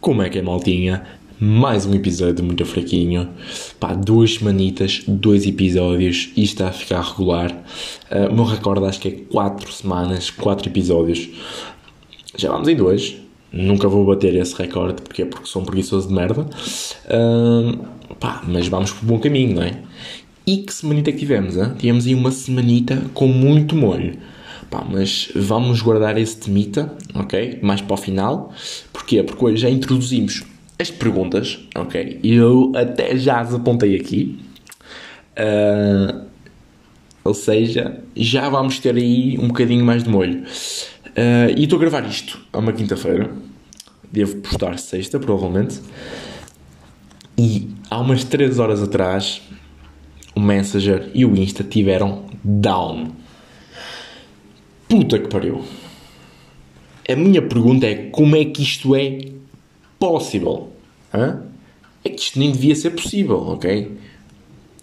Como é que é, maltinha? Mais um episódio muito fraquinho. Pá, duas semanitas, dois episódios e está a ficar regular. Uh, o meu recorde acho que é quatro semanas, quatro episódios. Já vamos em dois. Nunca vou bater esse recorde porque é porque sou um preguiçoso de merda. Uh, pá, mas vamos por bom caminho, não é? E que semanita que tivemos, hein? Tivemos aí uma semanita com muito molho. Pá, mas vamos guardar esse temita, ok? Mais para o final. Porquê? Porque hoje já introduzimos as perguntas, ok? Eu até já as apontei aqui. Uh, ou seja, já vamos ter aí um bocadinho mais de molho. Uh, e estou a gravar isto a uma quinta-feira. Devo postar sexta, provavelmente. E há umas 3 horas atrás, o Messenger e o Insta tiveram down. Puta que pariu. A minha pergunta é como é que isto é possível? Hã? É que isto nem devia ser possível, ok?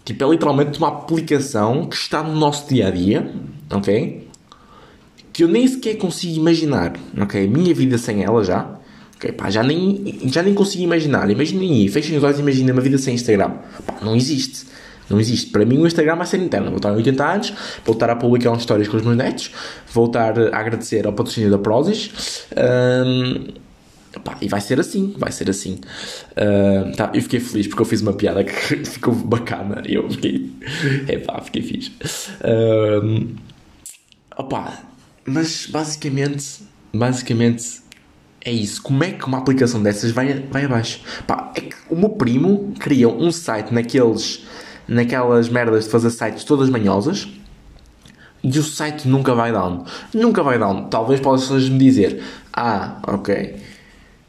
Tipo, é literalmente uma aplicação que está no nosso dia a dia, ok? Que eu nem sequer consigo imaginar, ok? Minha vida sem ela já, ok? Pá, já nem, já nem consigo imaginar. Imaginem aí, fechem os olhos e imaginem uma vida sem Instagram. Pá, não existe. Não existe. Para mim, o Instagram vai ser interno. Vou estar em 80 anos, vou estar a publicar umas histórias com os meus netos, vou estar a agradecer ao patrocínio da Prozis. Um, pá, e vai ser assim, vai ser assim. Uh, tá, eu fiquei feliz porque eu fiz uma piada que ficou bacana eu fiquei. É pá, fiquei fixe. Uh, mas basicamente, basicamente é isso. Como é que uma aplicação dessas vai, vai abaixo? Pá, é que o meu primo criou um site naqueles naquelas merdas de fazer sites todas manhosas e o site nunca vai down. Nunca vai down. Talvez possas me dizer: Ah, ok.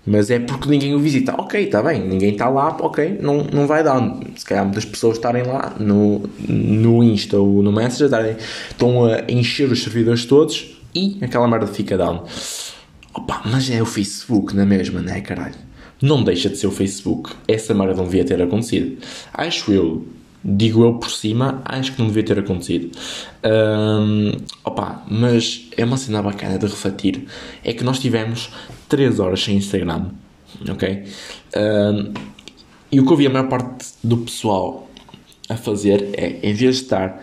Mas é porque ninguém o visita. Ok, está bem, ninguém está lá, ok, não, não vai down. Se calhar muitas pessoas estarem lá no, no Insta ou no Messenger, estarem, estão a encher os servidores todos e aquela merda fica down. Opa, mas é o Facebook na mesma, né, caralho? Não deixa de ser o Facebook. Essa merda não devia ter acontecido. Acho eu digo eu por cima, acho que não devia ter acontecido. Um, opa, mas é uma cena bacana de refletir. É que nós tivemos 3 horas sem Instagram, ok? Um, e o que eu vi a maior parte do pessoal a fazer é, em vez de estar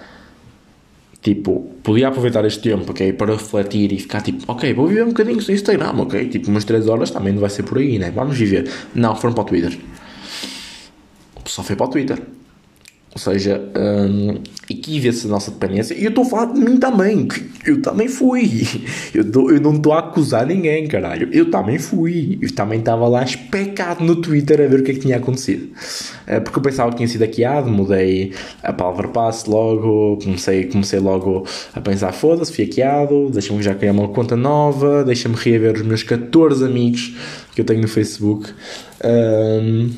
tipo, podia aproveitar este tempo, ok, para refletir e ficar tipo, ok, vou viver um bocadinho sem Instagram, ok, tipo, umas 3 horas também não vai ser por aí, né? Vamos viver. Não, foram para o Twitter. O pessoal foi para o Twitter. Ou seja, um, aqui vê-se a nossa dependência. E eu estou a falar de mim também. Eu também fui. Eu, tô, eu não estou a acusar ninguém, caralho. Eu também fui. Eu também estava lá especado no Twitter a ver o que é que tinha acontecido. Uh, porque eu pensava que tinha sido hackeado, mudei a palavra passe logo. Comecei, comecei logo a pensar: foda-se, fui hackeado. Deixa-me já criar uma conta nova. Deixa-me reaver os meus 14 amigos que eu tenho no Facebook. Um,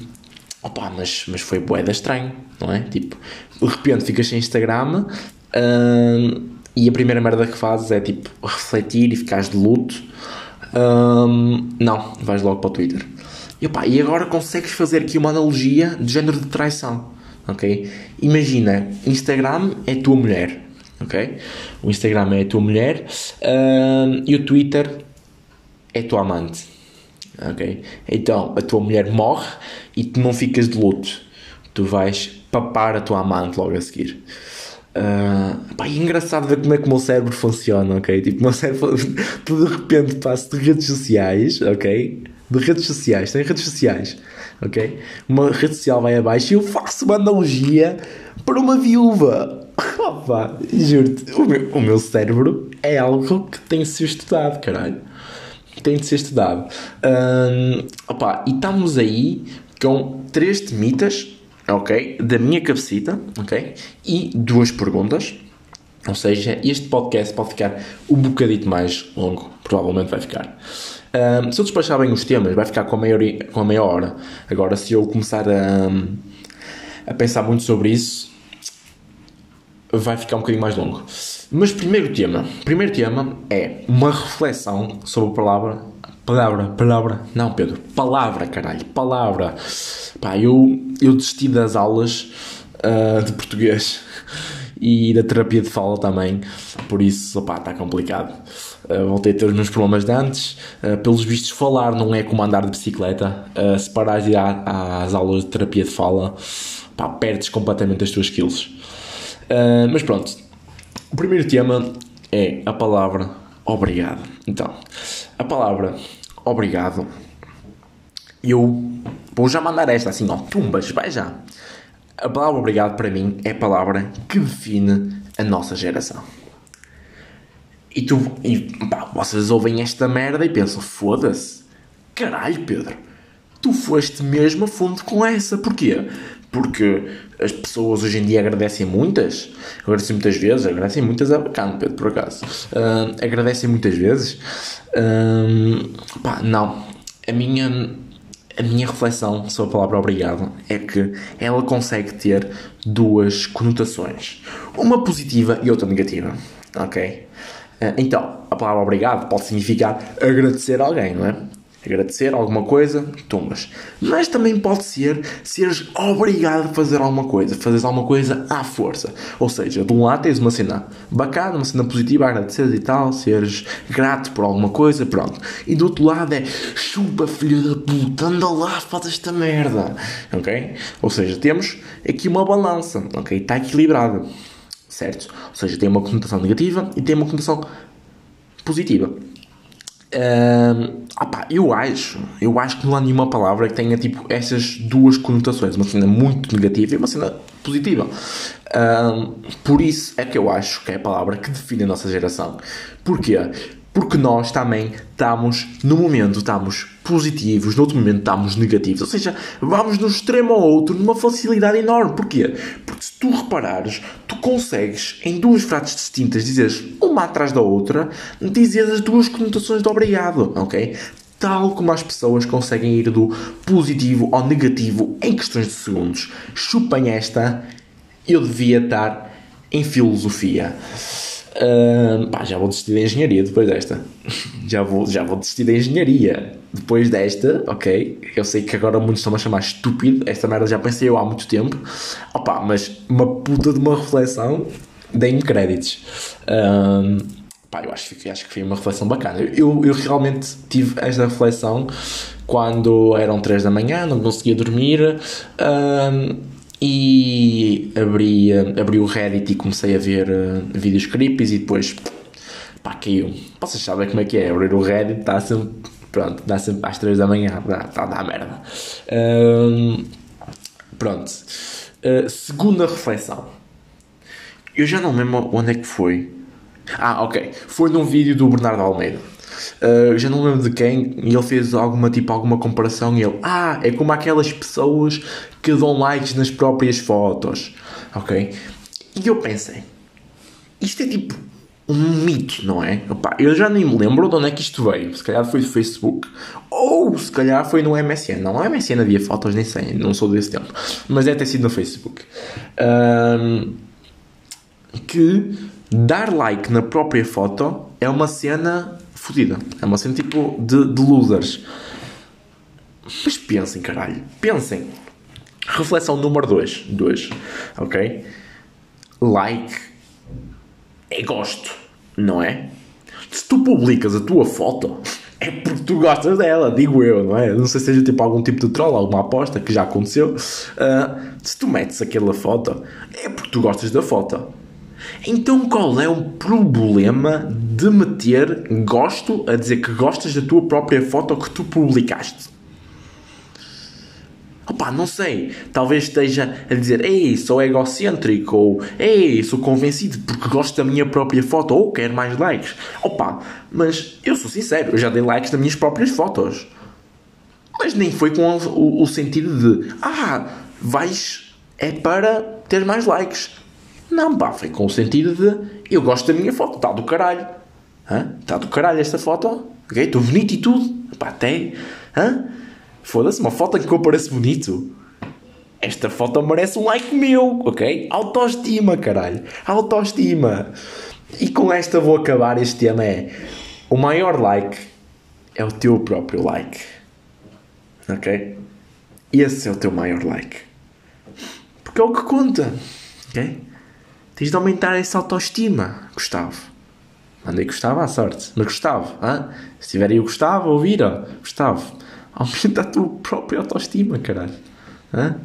Opa, mas, mas foi boeda estranho, não é? Tipo, de repente ficas sem Instagram hum, e a primeira merda que fazes é tipo refletir e ficares de luto. Hum, não, vais logo para o Twitter. E, opa, e agora consegues fazer aqui uma analogia de género de traição, ok? Imagina, Instagram é tua mulher, ok? O Instagram é a tua mulher hum, e o Twitter é tua amante ok? Então a tua mulher morre e tu não ficas de luto, tu vais papar a tua amante logo a seguir. Uh, pá, é engraçado ver como é que o meu cérebro funciona, ok? Tipo, o meu cérebro, de repente passo de redes sociais, ok? De redes sociais, tem redes sociais, ok? Uma rede social vai abaixo e eu faço uma analogia para uma viúva. Opa, juro-te, o meu, o meu cérebro é algo que tem de ser estudado, caralho tem de ser estudado. Um, opa, e estamos aí com três temitas, ok? Da minha cabecita, ok? E duas perguntas. Ou seja, este podcast pode ficar um bocadito mais longo, provavelmente vai ficar. Um, se eu despachar bem os temas, vai ficar com a, maior, com a meia hora. Agora, se eu começar a, a pensar muito sobre isso, vai ficar um bocadinho mais longo. Mas primeiro tema, primeiro tema é uma reflexão sobre a palavra palavra, palavra, não Pedro, palavra, caralho, palavra. Pá, eu, eu desisti das aulas uh, de português e da terapia de fala também, por isso, opá, está complicado. Uh, voltei a ter os meus problemas de antes. Uh, pelos vistos, falar não é como andar de bicicleta. Uh, se parares de ir às aulas de terapia de fala, pá, perdes completamente as tuas skills. mas pronto, o primeiro tema é a palavra obrigado. Então, a palavra obrigado, eu vou já mandar esta assim, ó, tumbas, vai já. A palavra obrigado para mim é a palavra que define a nossa geração. E tu, e, pá, vocês ouvem esta merda e pensam: foda-se, caralho, Pedro, tu foste mesmo a fundo com essa. Porquê? Porque as pessoas hoje em dia agradecem muitas, agradecem muitas vezes, agradecem muitas é bacana, Pedro, por acaso. Uh, agradecem muitas vezes. Uh, pá, não. A minha, a minha reflexão sobre a palavra obrigado é que ela consegue ter duas conotações, uma positiva e outra negativa, ok? Ah, então, a palavra obrigado pode significar agradecer a alguém, não é? Agradecer alguma coisa, tumbas. Mas também pode ser seres obrigado a fazer alguma coisa, fazeres alguma coisa à força. Ou seja, de um lado tens uma cena bacana, uma cena positiva, agradecer e tal, seres grato por alguma coisa, pronto. E do outro lado é chupa filho da puta, anda lá, faz esta merda. Ok? Ou seja, temos aqui uma balança, ok? Está equilibrada certo? Ou seja, tem uma conotação negativa e tem uma conotação positiva. Um, opa, eu acho, eu acho que não há nenhuma palavra que tenha tipo essas duas conotações, uma cena muito negativa e uma cena positiva. Um, por isso é que eu acho que é a palavra que define a nossa geração. Porquê? Porque nós também estamos, no momento estamos positivos, no outro momento estamos negativos. Ou seja, vamos de um extremo ao outro numa facilidade enorme. Porquê? Porque se tu reparares, tu consegues, em duas frases distintas, dizeres uma atrás da outra, dizer as duas conotações de obrigado, ok? Tal como as pessoas conseguem ir do positivo ao negativo em questões de segundos. Chupem esta, eu devia estar em filosofia. Pá, já vou desistir da engenharia depois desta. já, vou, já vou desistir da engenharia depois desta, ok? Eu sei que agora muitos estão a chamar estúpido. Esta merda já pensei eu há muito tempo. Opa, mas uma puta de uma reflexão, deem-me créditos. Pá, eu acho, acho que foi uma reflexão bacana. Eu, eu realmente tive esta reflexão quando eram 3 da manhã, não conseguia dormir. E abri, abri o Reddit e comecei a ver uh, vídeos creepies e depois pá, caiu. Vocês sabem como é que é? Abrir o Reddit está sempre, pronto, dá sempre às 3 da manhã, está a dar merda. Uh, pronto. Uh, segunda reflexão. Eu já não lembro onde é que foi. Ah, ok. Foi num vídeo do Bernardo Almeida. Uh, já não lembro de quem, e ele fez alguma tipo alguma comparação e ele, ah, é como aquelas pessoas que dão likes nas próprias fotos, ok? E eu pensei, isto é tipo um mito, não é? Opa, eu já nem me lembro de onde é que isto veio. Se calhar foi do Facebook ou se calhar foi no MSN. Não, no MSN havia fotos, nem sei, não sou desse tempo. Mas deve ter sido no Facebook. Um, que dar like na própria foto é uma cena fodida. É uma cena tipo de, de losers. Mas pensem, caralho. Pensem. Reflexão número 2. 2. Ok? Like é gosto, não é? Se tu publicas a tua foto, é porque tu gostas dela, digo eu, não é? Não sei se seja tipo algum tipo de troll, alguma aposta que já aconteceu. Uh, se tu metes aquela foto, é porque tu gostas da foto. Então qual é o problema de meter gosto a dizer que gostas da tua própria foto que tu publicaste? Opa, não sei. Talvez esteja a dizer Ei, sou egocêntrico ou Ei, sou convencido porque gosto da minha própria foto ou quero mais likes. Opa, mas eu sou sincero, eu já dei likes nas minhas próprias fotos. Mas nem foi com o, o, o sentido de Ah, vais é para ter mais likes. Não, pá, foi com o sentido de eu gosto da minha foto, está do caralho. Está do caralho esta foto, ok? Estou bonito e tudo. Pá. Hã? Foda-se, uma foto que eu pareço bonito. Esta foto merece um like meu, ok? Autoestima, caralho. Autoestima. E com esta vou acabar. Este tema é: o maior like é o teu próprio like. Ok? Esse é o teu maior like. Porque é o que conta. Ok? Tens de aumentar essa autoestima, Gustavo. Mandei Gustavo à sorte. Mas Gustavo, hein? se tiver aí o Gustavo, ouvira. Gustavo, aumenta a tua própria autoestima, caralho. Hein?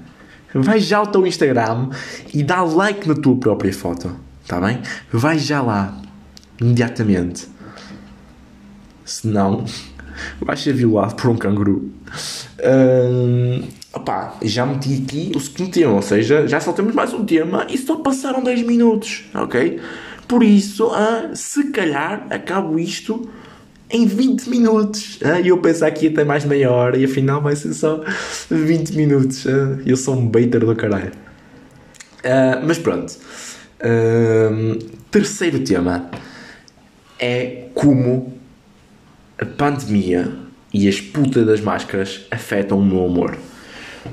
Vai já ao teu Instagram e dá like na tua própria foto. Está bem? Vai já lá. Imediatamente. Senão, vais ser violado por um canguru. Hum, já meti aqui o segundo tema, ou seja, já só temos mais um tema e só passaram 10 minutos, ok? Por isso, ah, se calhar acabo isto em 20 minutos. Ah, e eu pensar que ia ter mais meia hora e afinal vai ser só 20 minutos. Ah, eu sou um baiter do caralho. Ah, mas pronto. terceiro tema é como a pandemia e as putas das máscaras afetam o meu humor.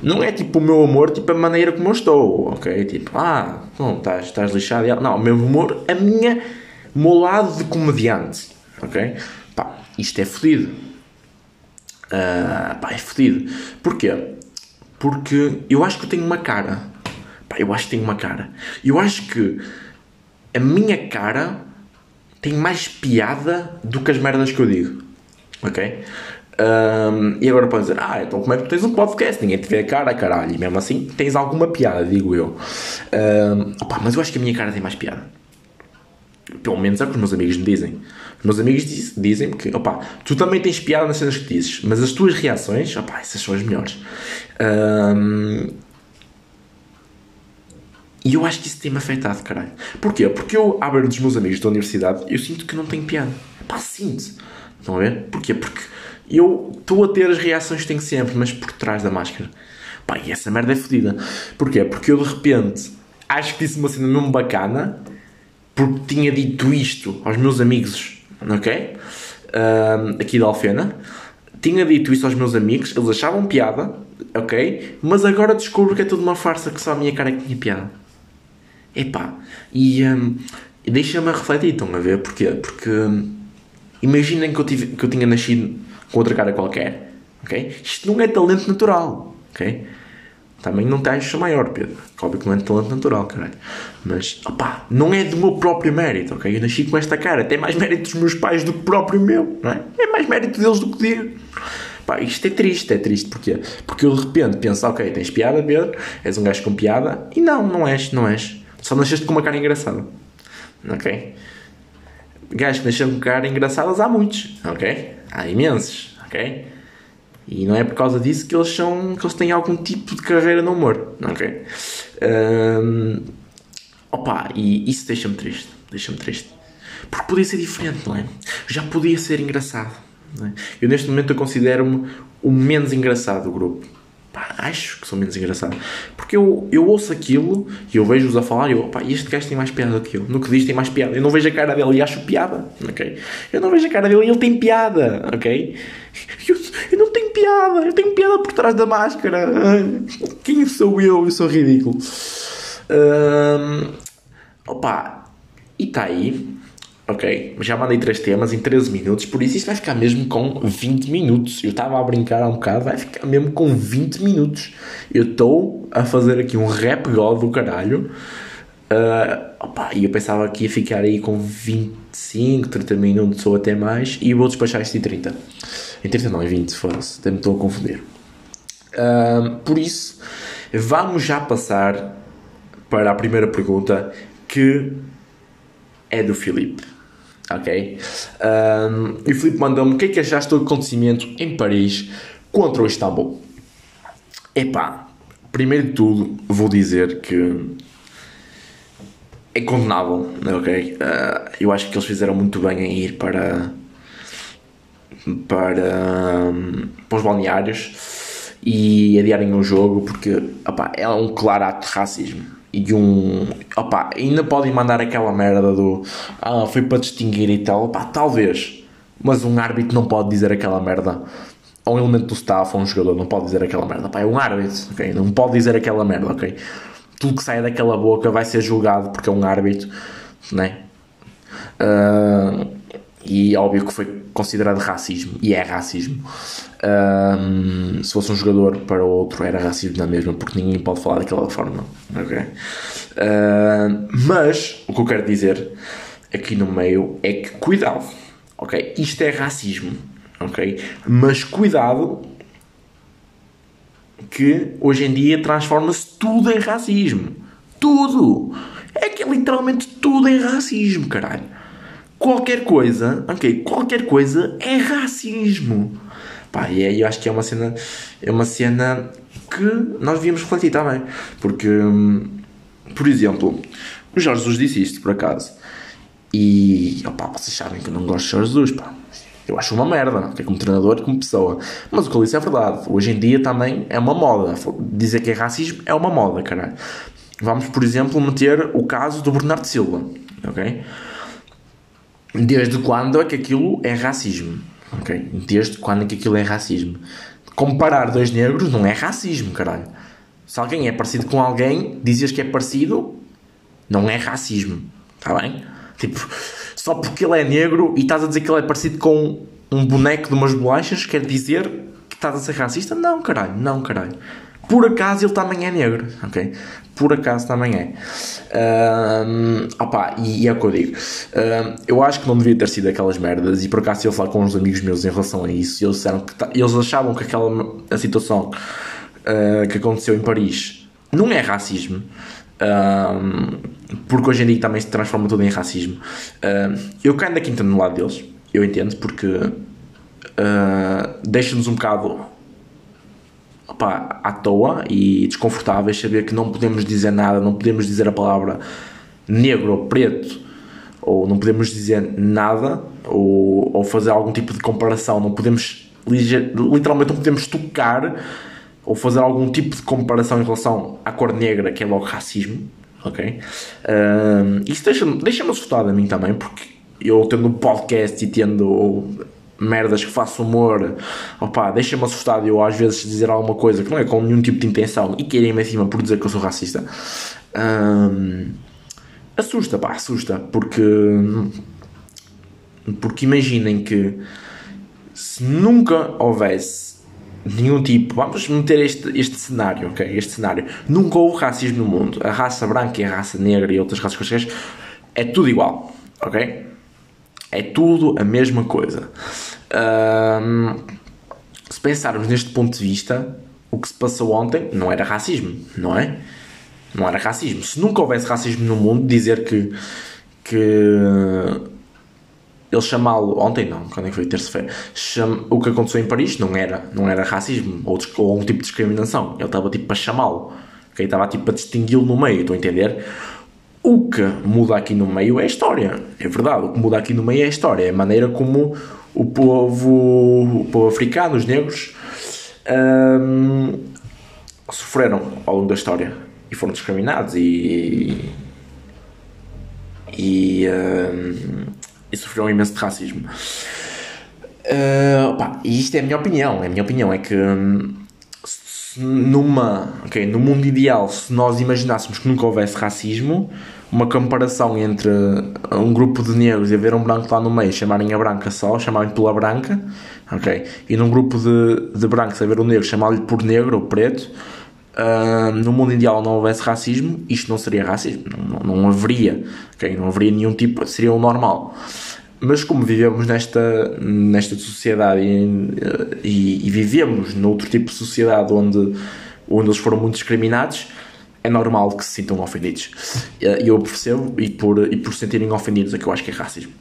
Não é tipo o meu humor, tipo a maneira como eu estou, ok? Tipo, ah, não, estás, estás lixado. Não, o meu humor, a minha, o meu lado de comediante, ok? Pá, isto é fodido. Uh, pá, é fodido. Porquê? Porque eu acho que eu tenho uma cara. Pá, eu acho que tenho uma cara. Eu acho que a minha cara tem mais piada do que as merdas que eu digo. Ok? Um, e agora podem dizer, ah, então como é que tu tens um podcast? Ninguém te vê a cara, caralho. E mesmo assim tens alguma piada, digo eu. Um, opa, mas eu acho que a minha cara tem mais piada. Pelo menos é o que os meus amigos me dizem. Os meus amigos diz, dizem-me que, opa, tu também tens piada nas cenas que dizes, mas as tuas reações, opa, essas são as melhores. Um, e eu acho que isso tem-me afetado, caralho. Porquê? Porque eu, à beira dos meus amigos da universidade, eu sinto que não tenho piada. Pá, sinto. Estão a ver? Porquê? Porque eu estou a ter as reações que tenho sempre, mas por trás da máscara. Pá, e essa merda é fodida. Porquê? Porque eu de repente acho que disse uma cena mesmo bacana porque tinha dito isto aos meus amigos, ok? Aqui da Alfena. Tinha dito isso aos meus amigos, eles achavam piada, ok? Mas agora descubro que é tudo uma farsa, que só a minha cara é que tinha piada. Epá, e um, deixa-me refletir, estão a ver? Porquê? Porque um, imaginem que eu, tive, que eu tinha nascido com outra cara qualquer. ok? Isto não é talento natural. ok? Também não tens maior, Pedro. Óbvio que não é talento natural, caralho. Mas, opá, não é do meu próprio mérito, ok? Eu nasci com esta cara. Tem mais mérito dos meus pais do que próprio meu, não é? É mais mérito deles do que dele. Pá, isto é triste, é triste. Porquê? Porque eu de repente penso, ok, tens piada, Pedro, és um gajo com piada. E não, não és, não és. Só nasceste com uma cara engraçada. Ok? Gajos que nasceram com cara engraçadas há muitos, ok? Há imensos, ok? E não é por causa disso que eles são que eles têm algum tipo de carreira no humor, ok? Um, opa, e isso deixa-me triste, deixa-me triste. Porque podia ser diferente, não é? Já podia ser engraçado. É? Eu neste momento eu considero-me o menos engraçado do grupo acho que sou menos engraçado. Porque eu, eu ouço aquilo e eu vejo-os a falar e eu, pá, este gajo tem mais piada que eu. No que diz tem mais piada. Eu não vejo a cara dele e acho piada, ok? Eu não vejo a cara dele e ele tem piada, ok? Eu, eu não tenho piada, eu tenho piada por trás da máscara. Quem sou eu? Eu sou ridículo. Um, opa, e está aí Ok, já mandei 3 temas em 13 minutos, por isso isto vai ficar mesmo com 20 minutos. Eu estava a brincar há um bocado, vai ficar mesmo com 20 minutos. Eu estou a fazer aqui um rap god do caralho. Uh, opa, e eu pensava que ia ficar aí com 25, 30 minutos ou até mais, e vou despachar isto em 30. Em 30 não, em 20, foda-se, até me estou a confundir. Uh, por isso, vamos já passar para a primeira pergunta que é do Filipe ok? Um, e o Filipe mandou-me o que é que achaste do acontecimento em Paris contra o Istambul. Epá, primeiro de tudo vou dizer que é condenável, ok? Uh, eu acho que eles fizeram muito bem em ir para para, para os balneários e adiarem o jogo porque opa, é um claro ato de racismo e um. Opa, ainda podem mandar aquela merda do. Ah, foi para distinguir e tal. Opa, talvez. Mas um árbitro não pode dizer aquela merda. Ou um elemento do staff ou um jogador não pode dizer aquela merda. Opa, é um árbitro, ok? Não pode dizer aquela merda, ok? Tudo que sai daquela boca vai ser julgado porque é um árbitro, né? Uh, e óbvio que foi considerado racismo, e é racismo. Um, se fosse um jogador para outro, era racismo na mesma, porque ninguém pode falar daquela forma. Okay? Mas, o que eu quero dizer aqui no meio é que, cuidado, ok? Isto é racismo, ok? Mas cuidado que hoje em dia transforma-se tudo em racismo. Tudo! É que é literalmente tudo em racismo, caralho. Qualquer coisa, ok? Qualquer coisa é racismo. Pá, e aí eu acho que é uma cena, é uma cena que nós devíamos refletir também. Porque, hum, por exemplo, o Jorge Jesus disse isto, por acaso. E, opá, vocês sabem que eu não gosto de Jorge Jesus, pá. Eu acho uma merda, que é como treinador como pessoa. Mas o que ele disse é verdade. Hoje em dia também é uma moda. Dizer que é racismo é uma moda, caralho. Vamos, por exemplo, meter o caso do Bernardo Silva, ok? Desde quando é que aquilo é racismo? Ok? Desde quando é que aquilo é racismo? Comparar dois negros não é racismo, caralho. Se alguém é parecido com alguém, dizes que é parecido, não é racismo. Está bem? Tipo, só porque ele é negro e estás a dizer que ele é parecido com um boneco de umas bolachas, quer dizer que estás a ser racista? Não, caralho, não, caralho. Por acaso ele também é negro, ok? Por acaso também é. Um, opa, e, e é o que eu digo. Eu acho que não devia ter sido aquelas merdas. E por acaso eu falar com uns amigos meus em relação a isso. Eles, disseram que eles achavam que aquela a situação uh, que aconteceu em Paris não é racismo. Um, porque hoje em dia também se transforma tudo em racismo. eu caio da quinta no lado deles, eu entendo, porque uh, deixa-nos um bocado opa, à toa e desconfortáveis saber que não podemos dizer nada, não podemos dizer a palavra negro ou preto, ou não podemos dizer nada, ou, ou fazer algum tipo de comparação, não podemos, literalmente, não podemos tocar ou fazer algum tipo de comparação em relação à cor negra, que é logo racismo, ok? Isso deixa-me deixa assustado a mim também, porque eu tendo um podcast e tendo merdas que faço humor, opá, deixa-me assustado eu às vezes dizer alguma coisa que não é com nenhum tipo de intenção e querem-me acima por dizer que eu sou racista. Um, assusta, pá, assusta, porque porque imaginem que se nunca houvesse nenhum tipo, vamos meter este, este cenário, ok? Este cenário, nunca houve racismo no mundo. A raça branca e a raça negra e outras raças quaisquer é tudo igual, ok? É tudo a mesma coisa. Um, se pensarmos neste ponto de vista, o que se passou ontem não era racismo, não é? Não era racismo. Se nunca houvesse racismo no mundo, dizer que, que ele chamá-lo ontem não, quando é que foi terça-feira, o que aconteceu em Paris não era, não era racismo ou, ou algum tipo de discriminação. Ele estava tipo a chamá-lo, okay? estava tipo a distingui-lo no meio, estou a entender? O que muda aqui no meio é a história, é verdade. O que muda aqui no meio é a história, é a maneira como o povo, o povo africano, os negros, hum, sofreram ao longo da história e foram discriminados e. e. Hum, e sofreram imenso de racismo. Uh, opa, e isto é a minha opinião. É a minha opinião é que numa, okay, no mundo ideal, se nós imaginássemos que nunca houvesse racismo, uma comparação entre um grupo de negros e haver um branco lá no meio, chamarem a branca só, chamarem pela branca, ok? E num grupo de, de brancos haver um negro, chamar-lhe por negro ou preto, uh, no mundo ideal não houvesse racismo, isto não seria racismo, não, não, não haveria, ok? Não haveria nenhum tipo, seria o normal. Mas como vivemos nesta, nesta sociedade e, e, e vivemos noutro tipo de sociedade onde, onde eles foram muito discriminados, é normal que se sintam ofendidos. E eu percebo, e por, e por se sentirem ofendidos é que eu acho que é racismo.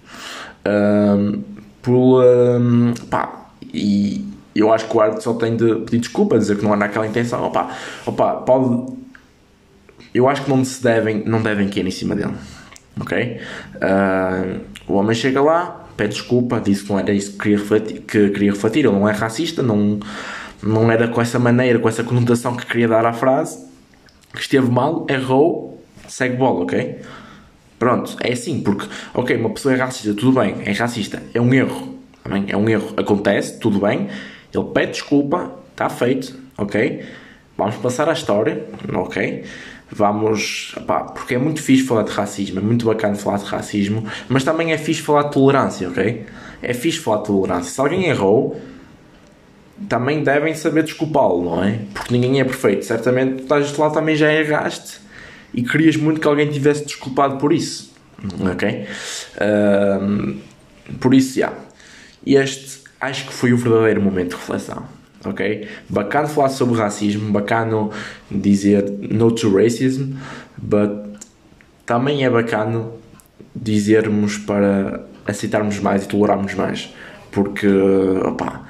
Um, por, um, pá, e eu acho que o Arte só tem de pedir desculpa, dizer que não era aquela intenção. Opa, opa, pode. Eu acho que não se devem, não devem cair em cima dele. Ok? Uh, o homem chega lá, pede desculpa, disse que não era isso que queria refletir, que queria refletir ele não é racista, não, não era com essa maneira, com essa conotação que queria dar à frase que esteve mal, errou, segue bola, ok? Pronto, é assim, porque, ok, uma pessoa é racista, tudo bem, é racista, é um erro, também é um erro, acontece, tudo bem, ele pede desculpa, está feito, ok? Vamos passar à história, ok? Vamos, pá, porque é muito fixe falar de racismo, é muito bacana falar de racismo, mas também é fixe falar de tolerância, ok? É fixe falar de tolerância. Se alguém errou, também devem saber desculpá-lo, não é? Porque ninguém é perfeito. Certamente tu estás lá também já erraste e querias muito que alguém tivesse desculpado por isso. Ok? Um, por isso, já. Este acho que foi o verdadeiro momento de reflexão. Ok? Bacana falar sobre racismo, bacana dizer no to racism, but também é bacana dizermos para aceitarmos mais e tolerarmos mais. Porque, opá,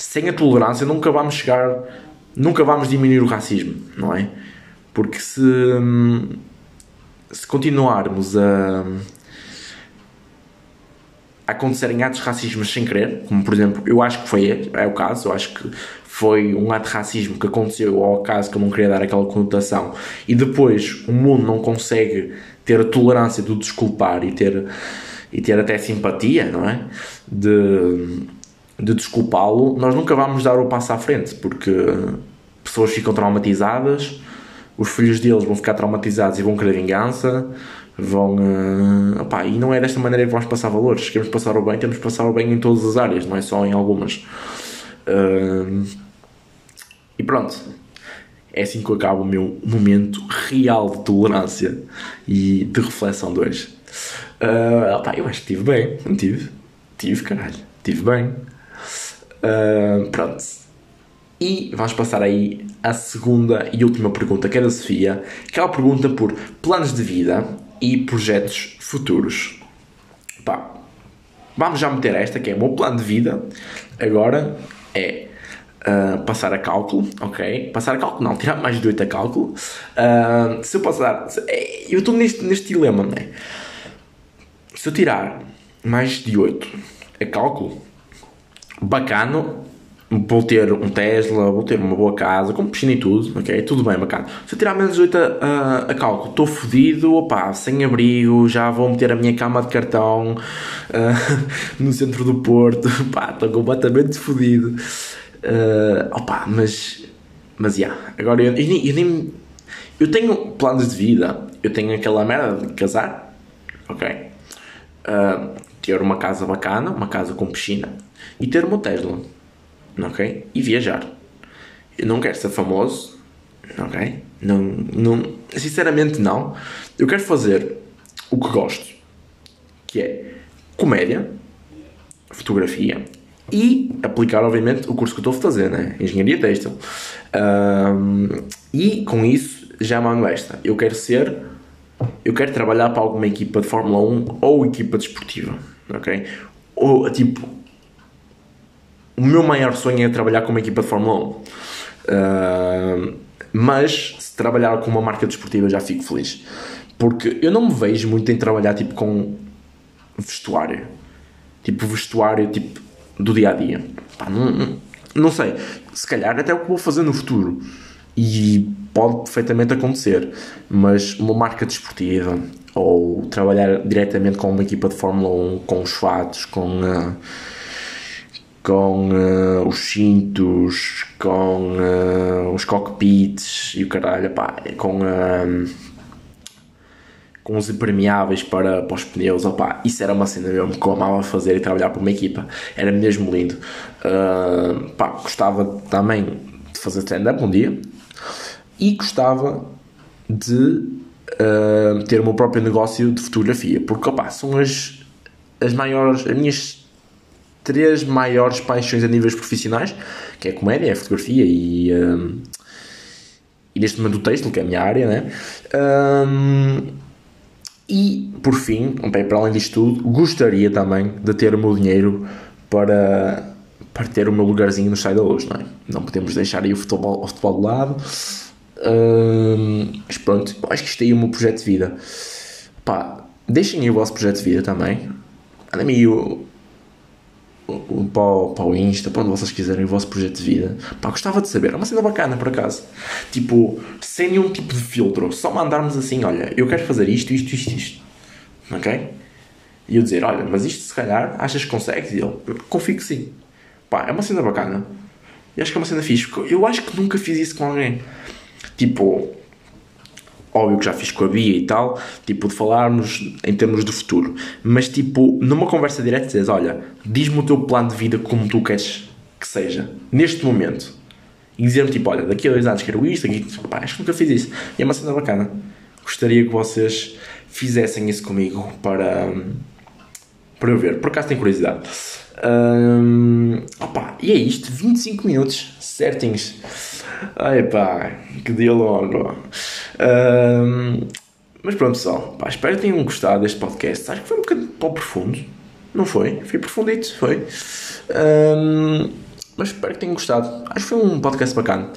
sem a tolerância nunca vamos chegar, nunca vamos diminuir o racismo, não é? Porque se, se continuarmos a, a acontecerem atos racismo sem querer, como por exemplo, eu acho que foi é o caso, eu acho que foi um ato de racismo que aconteceu ao caso que eu não queria dar aquela conotação e depois o mundo não consegue ter a tolerância do desculpar e ter, e ter até simpatia, não é? De, de desculpá-lo, nós nunca vamos dar o passo à frente, porque pessoas ficam traumatizadas, os filhos deles vão ficar traumatizados e vão querer vingança, vão. Uh, opá, e não é desta maneira que vamos passar valores. Queremos passar o bem, temos que passar o bem em todas as áreas, não é só em algumas. Uh, e pronto, é assim que eu acabo o meu momento real de tolerância e de reflexão de hoje. Uh, opa, eu acho que estive bem, não tive? Tive, caralho, tive bem. Pronto. E vamos passar aí à segunda e última pergunta, que é da Sofia, que ela pergunta por planos de vida e projetos futuros. Pá, vamos já meter esta, que é o meu plano de vida. Agora é Uh, passar a cálculo, ok? Passar a cálculo, não, tirar mais de 8 a cálculo. Uh, se eu passar. É, eu estou neste, neste dilema, não é? Se eu tirar mais de 8 a cálculo, bacano, vou ter um Tesla, vou ter uma boa casa, com piscina e tudo, ok? Tudo bem, bacana. Se eu tirar menos de 8 a, a, a cálculo, estou fodido, opá, sem abrigo, já vou meter a minha cama de cartão uh, no centro do Porto, pá, estou completamente fodido. Uh, opa, mas. Mas já. Yeah, agora eu, eu, nem, eu, nem. Eu tenho planos de vida. Eu tenho aquela merda de casar. Ok? Uh, ter uma casa bacana, uma casa com piscina. E ter uma Tesla. Ok? E viajar. Eu não quero ser famoso. Ok? Não, não, sinceramente, não. Eu quero fazer o que gosto. Que é comédia, fotografia e aplicar, obviamente, o curso que eu estou a fazer, né? Engenharia Têxtil. Um, e com isso já mando esta. Eu quero ser, eu quero trabalhar para alguma equipa de Fórmula 1 ou equipa desportiva, ok? Ou tipo, o meu maior sonho é trabalhar com uma equipa de Fórmula 1. Uh, mas se trabalhar com uma marca desportiva já fico feliz. Porque eu não me vejo muito em trabalhar tipo com vestuário. Tipo vestuário, tipo do dia a dia. Pá, não, não, sei, se calhar até é o que vou fazer no futuro e pode perfeitamente acontecer, mas uma marca desportiva ou trabalhar diretamente com uma equipa de Fórmula 1, com os fatos, com, uh, com uh, os cintos, com uh, os cockpits e o caralho, pá, com com os impermeáveis para, para os pneus, opá, isso era uma cena mesmo que eu amava fazer e trabalhar para uma equipa, era mesmo lindo. Uh, pá, gostava também de fazer stand-up um dia e gostava de uh, ter o meu próprio negócio de fotografia, porque opá, são as, as maiores, as minhas três maiores paixões a níveis profissionais, que é a comédia, é a fotografia e, uh, e neste momento o texto, que é a minha área, né? E, por fim, para além disto tudo, gostaria também de ter o meu dinheiro para, para ter o meu lugarzinho no Sai da Luz, não é? Não podemos deixar aí o futebol, o futebol de lado. mas pronto, acho que isto aí é o meu projeto de vida. Pá, deixem aí o vosso projeto de vida também. Andem aí o, para o, para o Insta, para onde vocês quiserem o vosso projeto de vida. Pá, gostava de saber. É uma cena bacana, por acaso. Tipo, sem nenhum tipo de filtro. Só mandarmos assim, olha, eu quero fazer isto, isto, isto, isto. Ok? E eu dizer, olha, mas isto se calhar, achas que consegues? E ele, confio que sim. Pá, é uma cena bacana. E acho que é uma cena fixe. Eu acho que nunca fiz isso com alguém. Tipo, óbvio que já fiz com a Bia e tal, tipo, de falarmos em termos de futuro, mas tipo, numa conversa direta dizes, olha, diz-me o teu plano de vida como tu queres que seja, neste momento. E dizer-me tipo, olha, daqui a dois anos quero isto, aqui, pá, acho que nunca fiz isso. E é uma cena bacana. Gostaria que vocês fizessem isso comigo para, para eu ver. Por acaso tenho curiosidade. Um, opa, e é isto, 25 minutos certinhos. Ai pá, que dia longo. Um, mas pronto, pessoal, pá, espero que tenham gostado deste podcast. Acho que foi um bocadinho para o profundo, não foi? Foi profundito, foi. Um, mas espero que tenham gostado. Acho que foi um podcast bacana.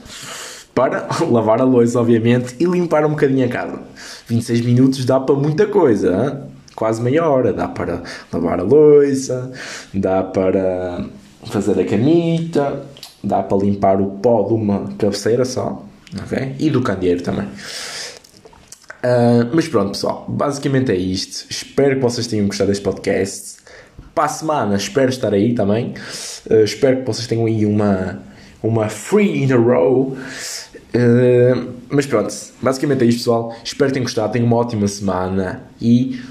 Para lavar a louça, obviamente, e limpar um bocadinho a casa. 26 minutos dá para muita coisa. Hein? Quase meia hora. Dá para lavar a louça, dá para fazer a canita, dá para limpar o pó de uma cabeceira só. Okay? E do candeeiro também. Uh, mas pronto, pessoal, basicamente é isto. Espero que vocês tenham gostado deste podcast. Para a semana, espero estar aí também. Uh, espero que vocês tenham aí uma, uma free in a row. Uh, mas pronto, basicamente é isto, pessoal. Espero que tenham gostado. Tenham uma ótima semana e